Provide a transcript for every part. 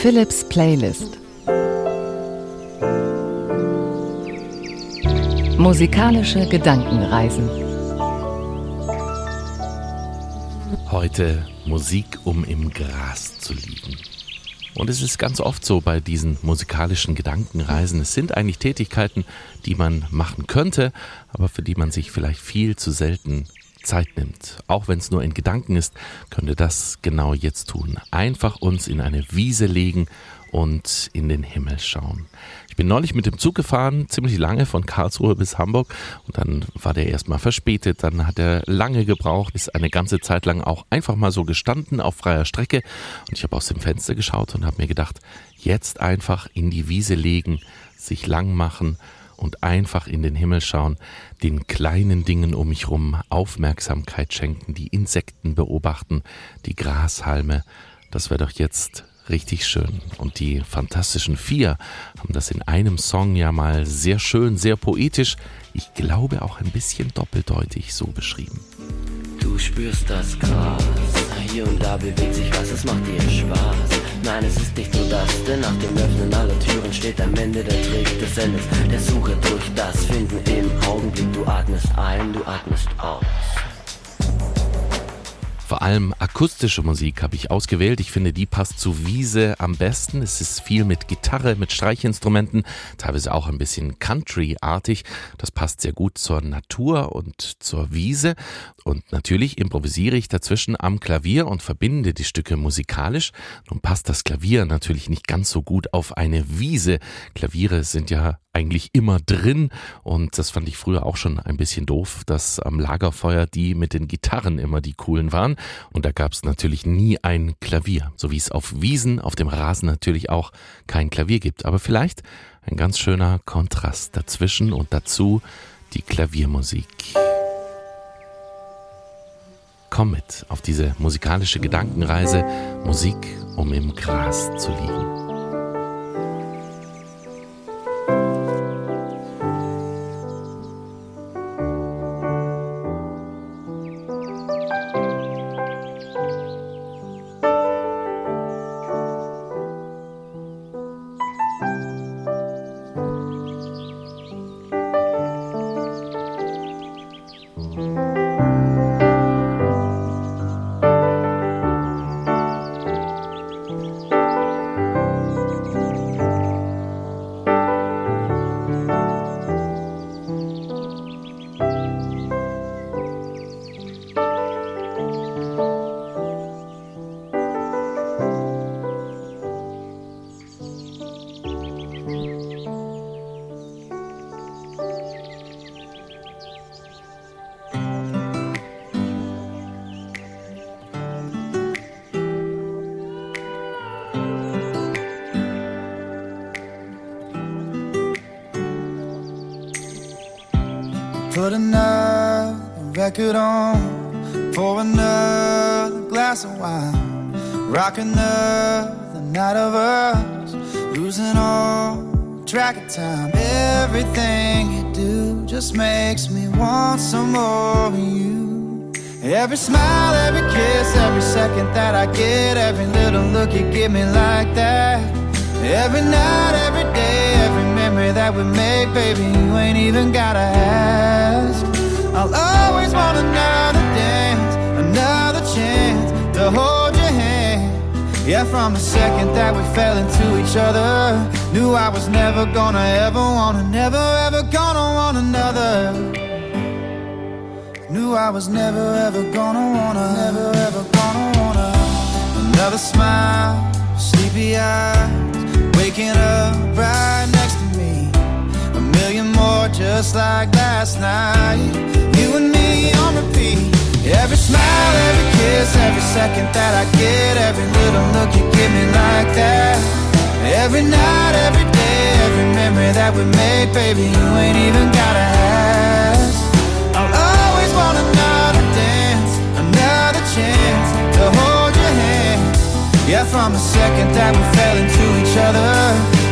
Philips Playlist. Musikalische Gedankenreisen. Heute Musik, um im Gras zu liegen. Und es ist ganz oft so bei diesen musikalischen Gedankenreisen. Es sind eigentlich Tätigkeiten, die man machen könnte, aber für die man sich vielleicht viel zu selten Zeit nimmt. Auch wenn es nur in Gedanken ist, könnte das genau jetzt tun. Einfach uns in eine Wiese legen und in den Himmel schauen. Ich bin neulich mit dem Zug gefahren, ziemlich lange von Karlsruhe bis Hamburg und dann war der erstmal verspätet, dann hat er lange gebraucht, ist eine ganze Zeit lang auch einfach mal so gestanden auf freier Strecke und ich habe aus dem Fenster geschaut und habe mir gedacht, jetzt einfach in die Wiese legen, sich lang machen und einfach in den Himmel schauen, den kleinen Dingen um mich rum Aufmerksamkeit schenken, die Insekten beobachten, die Grashalme. Das wäre doch jetzt richtig schön. Und die Fantastischen Vier haben das in einem Song ja mal sehr schön, sehr poetisch, ich glaube auch ein bisschen doppeldeutig so beschrieben. Du spürst das Gras, hier und da bewegt sich was, es macht dir Spaß. Nein, es ist nicht nur das, denn nach dem Öffnen aller Türen steht am Ende der Trick des Endes, der Suche durch das Finden im Augenblick. Du atmest ein, du atmest aus. Vor allem akustische Musik habe ich ausgewählt. Ich finde, die passt zu Wiese am besten. Es ist viel mit Gitarre, mit Streichinstrumenten, teilweise auch ein bisschen Country-artig. Das passt sehr gut zur Natur und zur Wiese. Und natürlich improvisiere ich dazwischen am Klavier und verbinde die Stücke musikalisch. Nun passt das Klavier natürlich nicht ganz so gut auf eine Wiese. Klaviere sind ja eigentlich immer drin und das fand ich früher auch schon ein bisschen doof, dass am Lagerfeuer die mit den Gitarren immer die coolen waren und da gab es natürlich nie ein Klavier, so wie es auf Wiesen, auf dem Rasen natürlich auch kein Klavier gibt, aber vielleicht ein ganz schöner Kontrast dazwischen und dazu die Klaviermusik. Komm mit auf diese musikalische Gedankenreise, Musik, um im Gras zu liegen. On, pour another glass of wine, rock another night of us, losing all track of time. Everything you do just makes me want some more of you. Every smile, every kiss, every second that I get, every little look you give me like that. Every night, every day, every memory that we make, baby, you ain't even gotta ask. I'll always want another dance, another chance to hold your hand. Yeah, from the second that we fell into each other, knew I was never gonna ever wanna, never ever gonna want another. Knew I was never ever gonna wanna, never ever gonna wanna another smile, sleepy eyes, waking up right next more just like last night. You and me on repeat. Every smile, every kiss, every second that I get, every little look you give me like that. Every night, every day, every memory that we made, baby, you ain't even gotta ask. I'll always want another dance, another chance to hold your hand. Yeah, from the second that we fell into each other,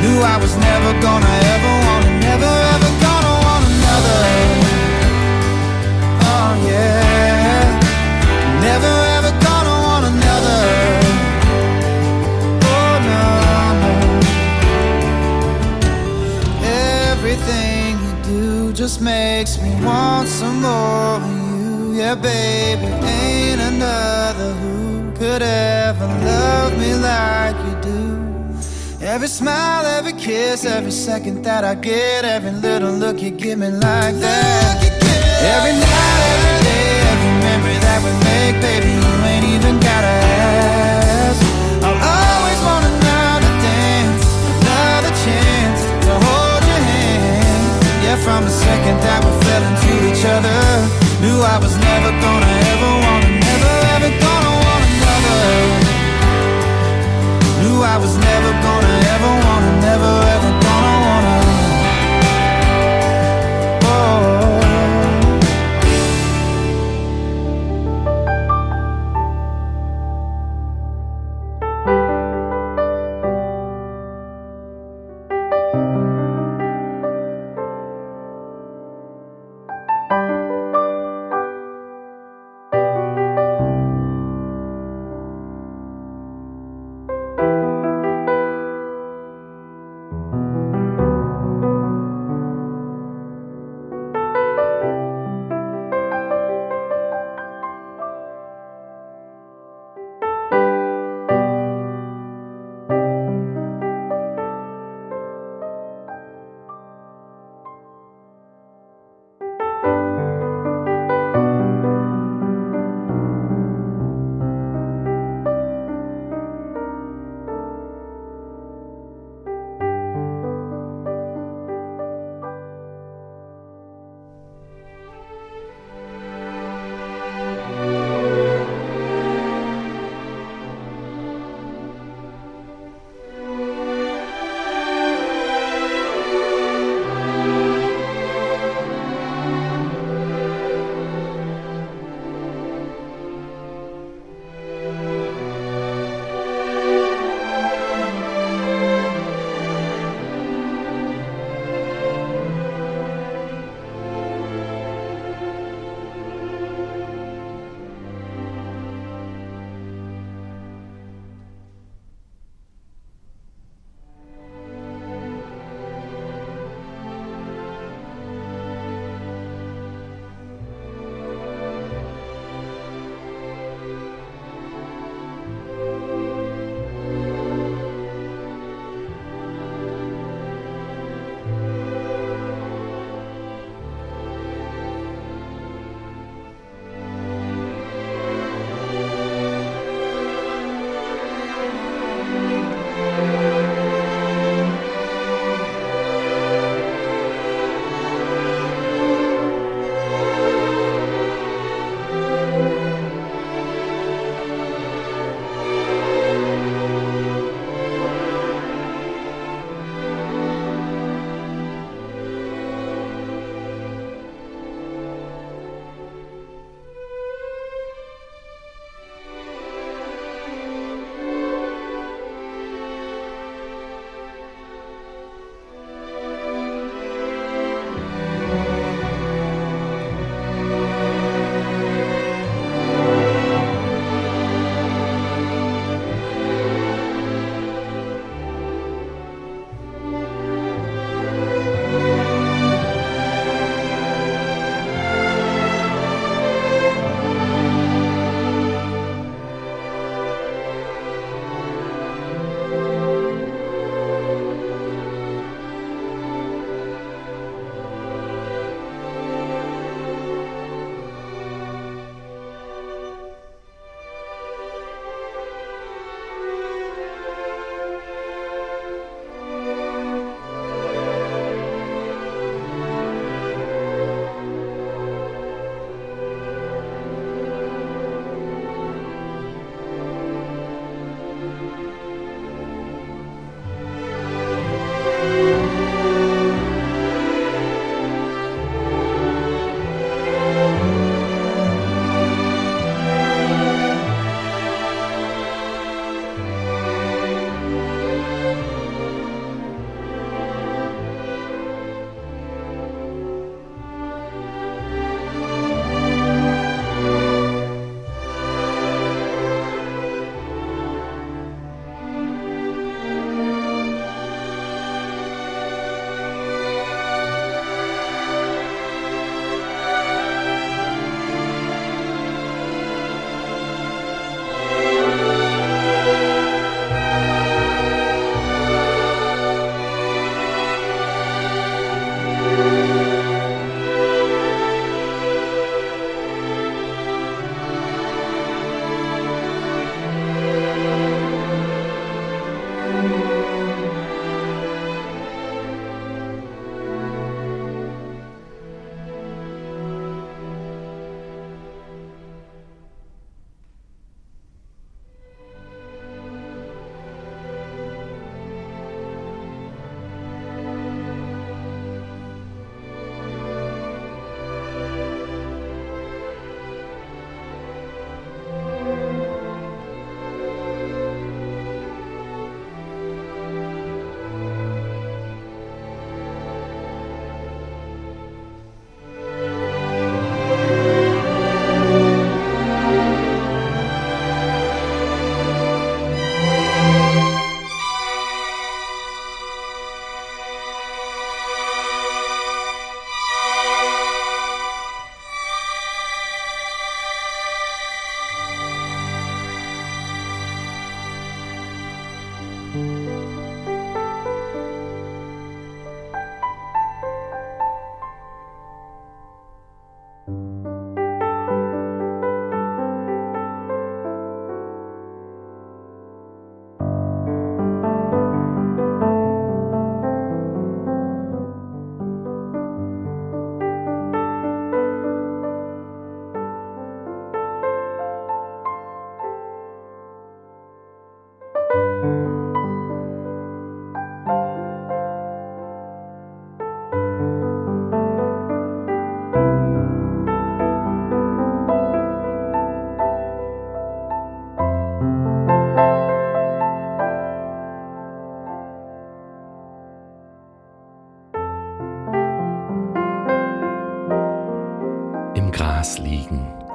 knew I was never gonna ever makes me want some more of you. Yeah, baby, ain't another who could ever love me like you do. Every smile, every kiss, every second that I get, every little look you give me like that. Every night, every day, every memory that we make, baby, you ain't even gotta ask. I'll always want from the second that we fell into each other, knew I was never gonna ever want, never ever gonna want another. Knew I was never gonna ever wanna, never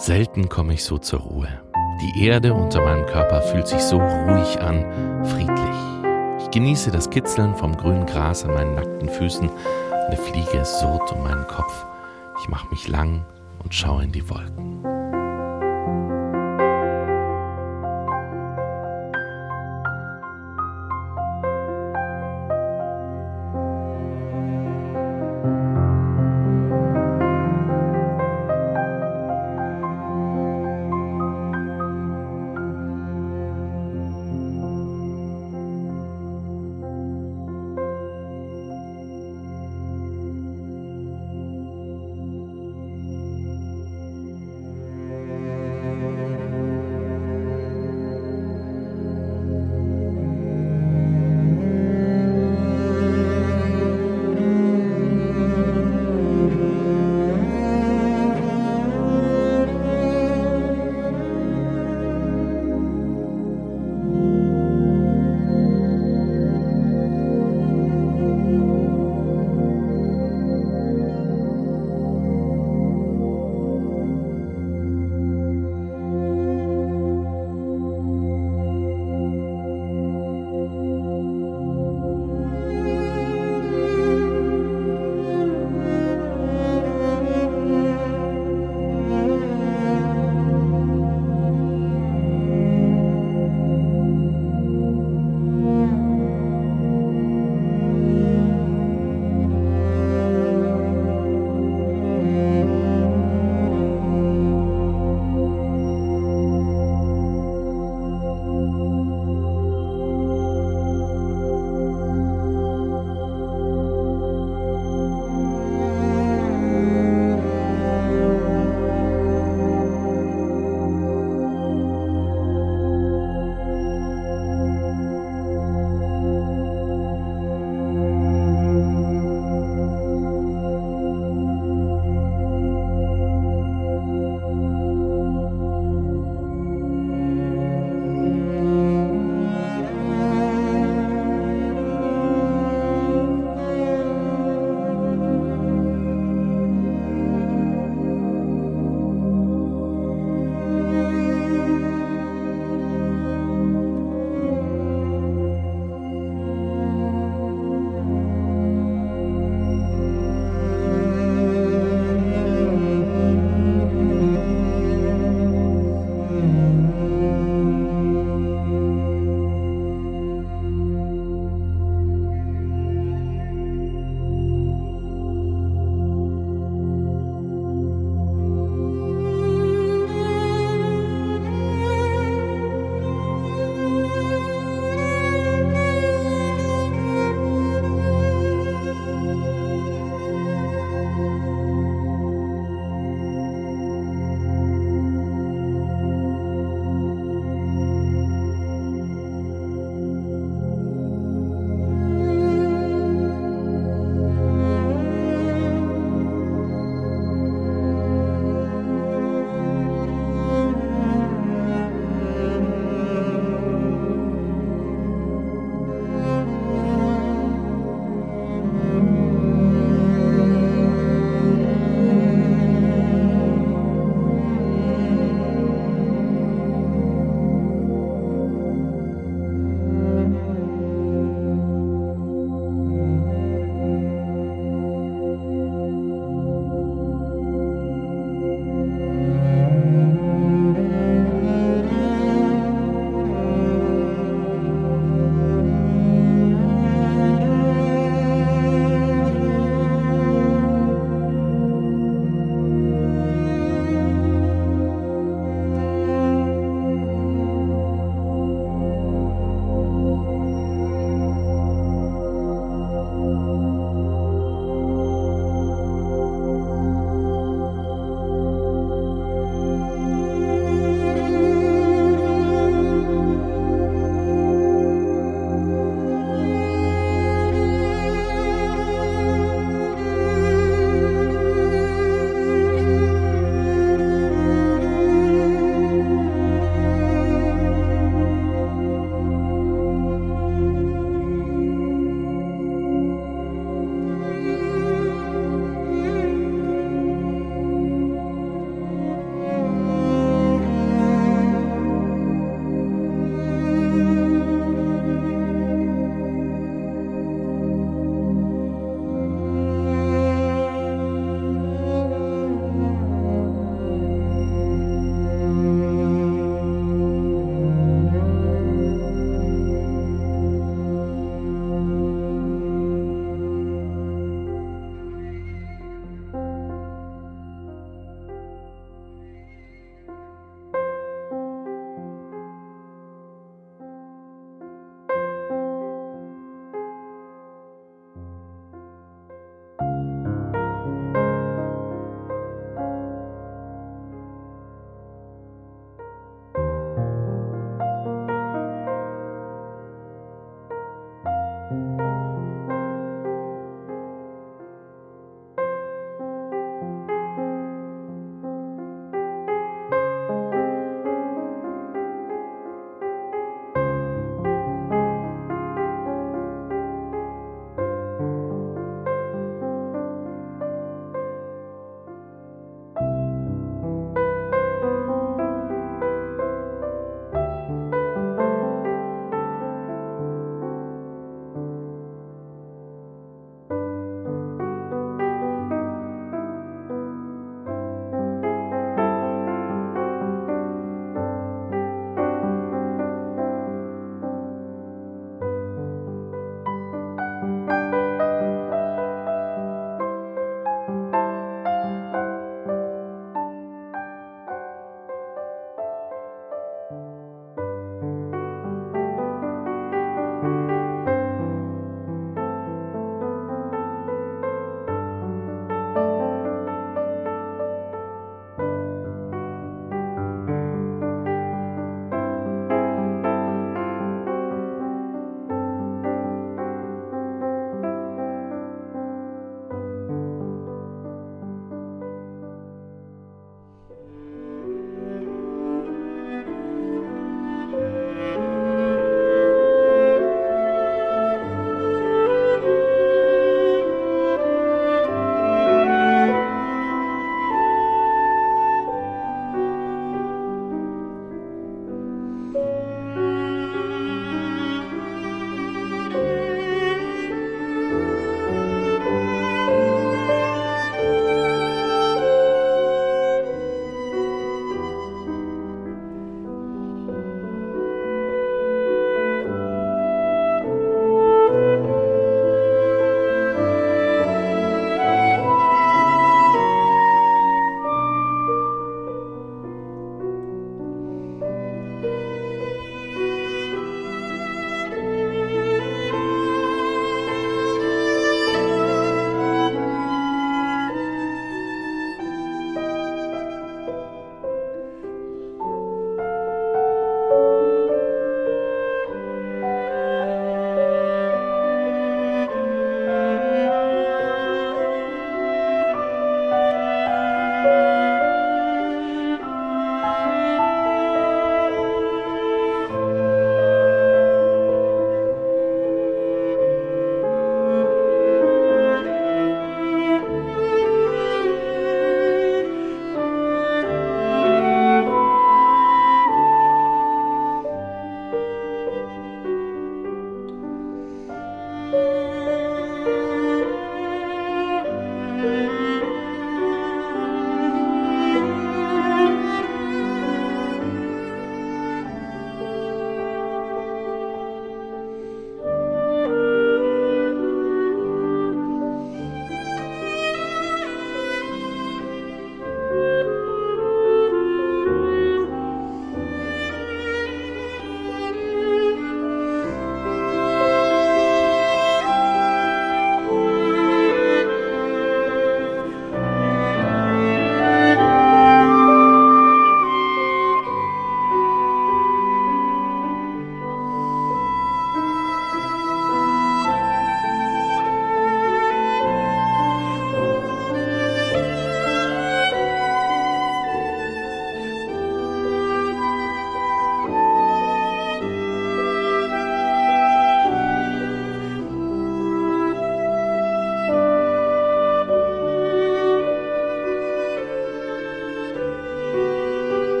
Selten komme ich so zur Ruhe. Die Erde unter meinem Körper fühlt sich so ruhig an, friedlich. Ich genieße das Kitzeln vom grünen Gras an meinen nackten Füßen. Eine Fliege surrt um meinen Kopf. Ich mache mich lang und schaue in die Wolken.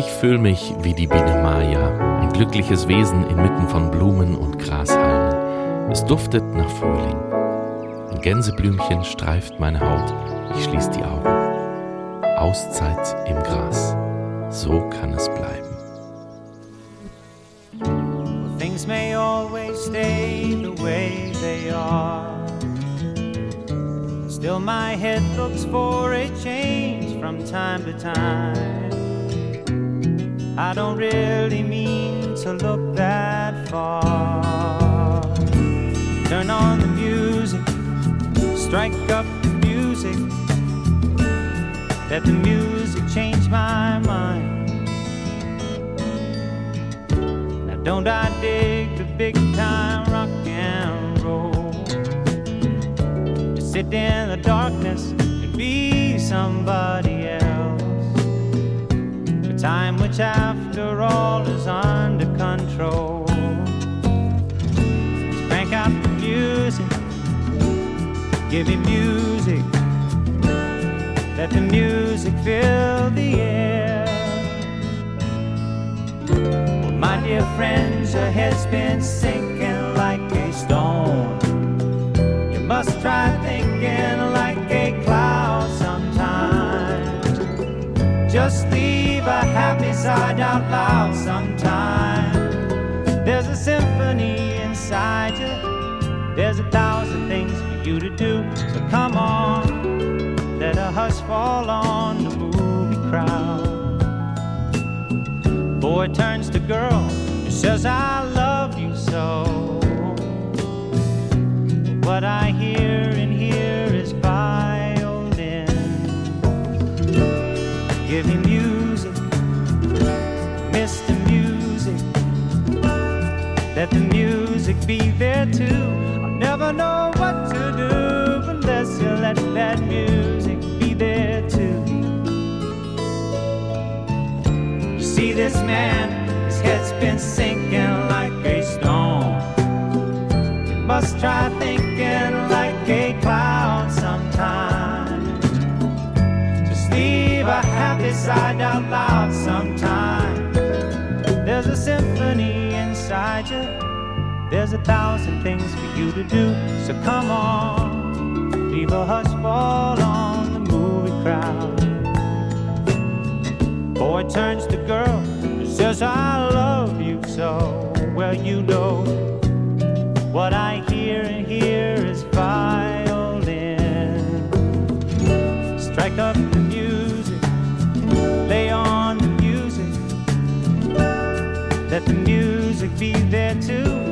Ich fühle mich wie die Biene Maya, ein glückliches Wesen inmitten von Blumen und Grashalmen. Es duftet nach Frühling. Ein Gänseblümchen streift meine Haut. Ich schließe die Augen. Auszeit im Gras. So kann es bleiben. Things may always stay the way they are. Still, my head looks for a change from time to time. I don't really mean to look that far. Turn on the music, strike up the music. Let the music change my mind. Now, don't I dig the big time rock and roll? To sit in the darkness and be somebody else time which after all is under control. Crank out the music, give me music, let the music fill the air. My dear friends, your head's been sinking like a stone. You must try thinking like happy side out loud sometime. There's a symphony inside you. There's a thousand things for you to do. So come on, let a hush fall on the movie crowd. Boy turns to girl and says, I love you so. What I hear hear be there too. I'll never know what to do unless you let that music be there too. You see, this man, his head's been sinking like a stone. You must try thinking like a cloud sometimes. Just leave a happy side out loud sometimes. There's a symphony inside you. There's a thousand things for you to do, so come on, leave a hush fall on the movie crowd. Boy turns to girl and says, I love you so. Well, you know what I hear and hear is violin. Strike up the music, lay on the music, let the music music be there too.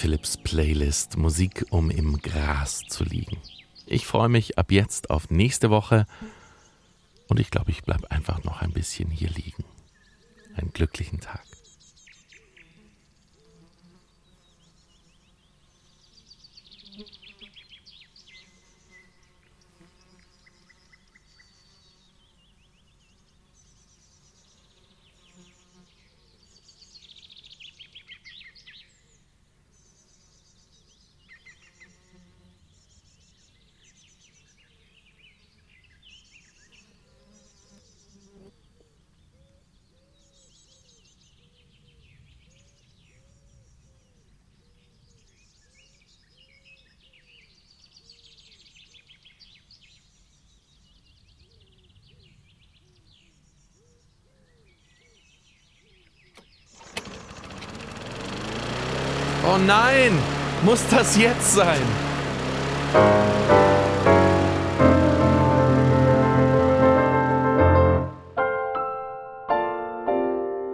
Philips Playlist Musik, um im Gras zu liegen. Ich freue mich ab jetzt auf nächste Woche und ich glaube, ich bleibe einfach noch ein bisschen hier liegen. Einen glücklichen Tag. Oh nein! Muss das jetzt sein?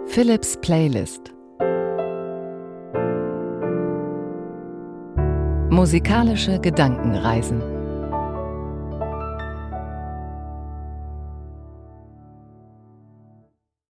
Philips Playlist Musikalische Gedankenreisen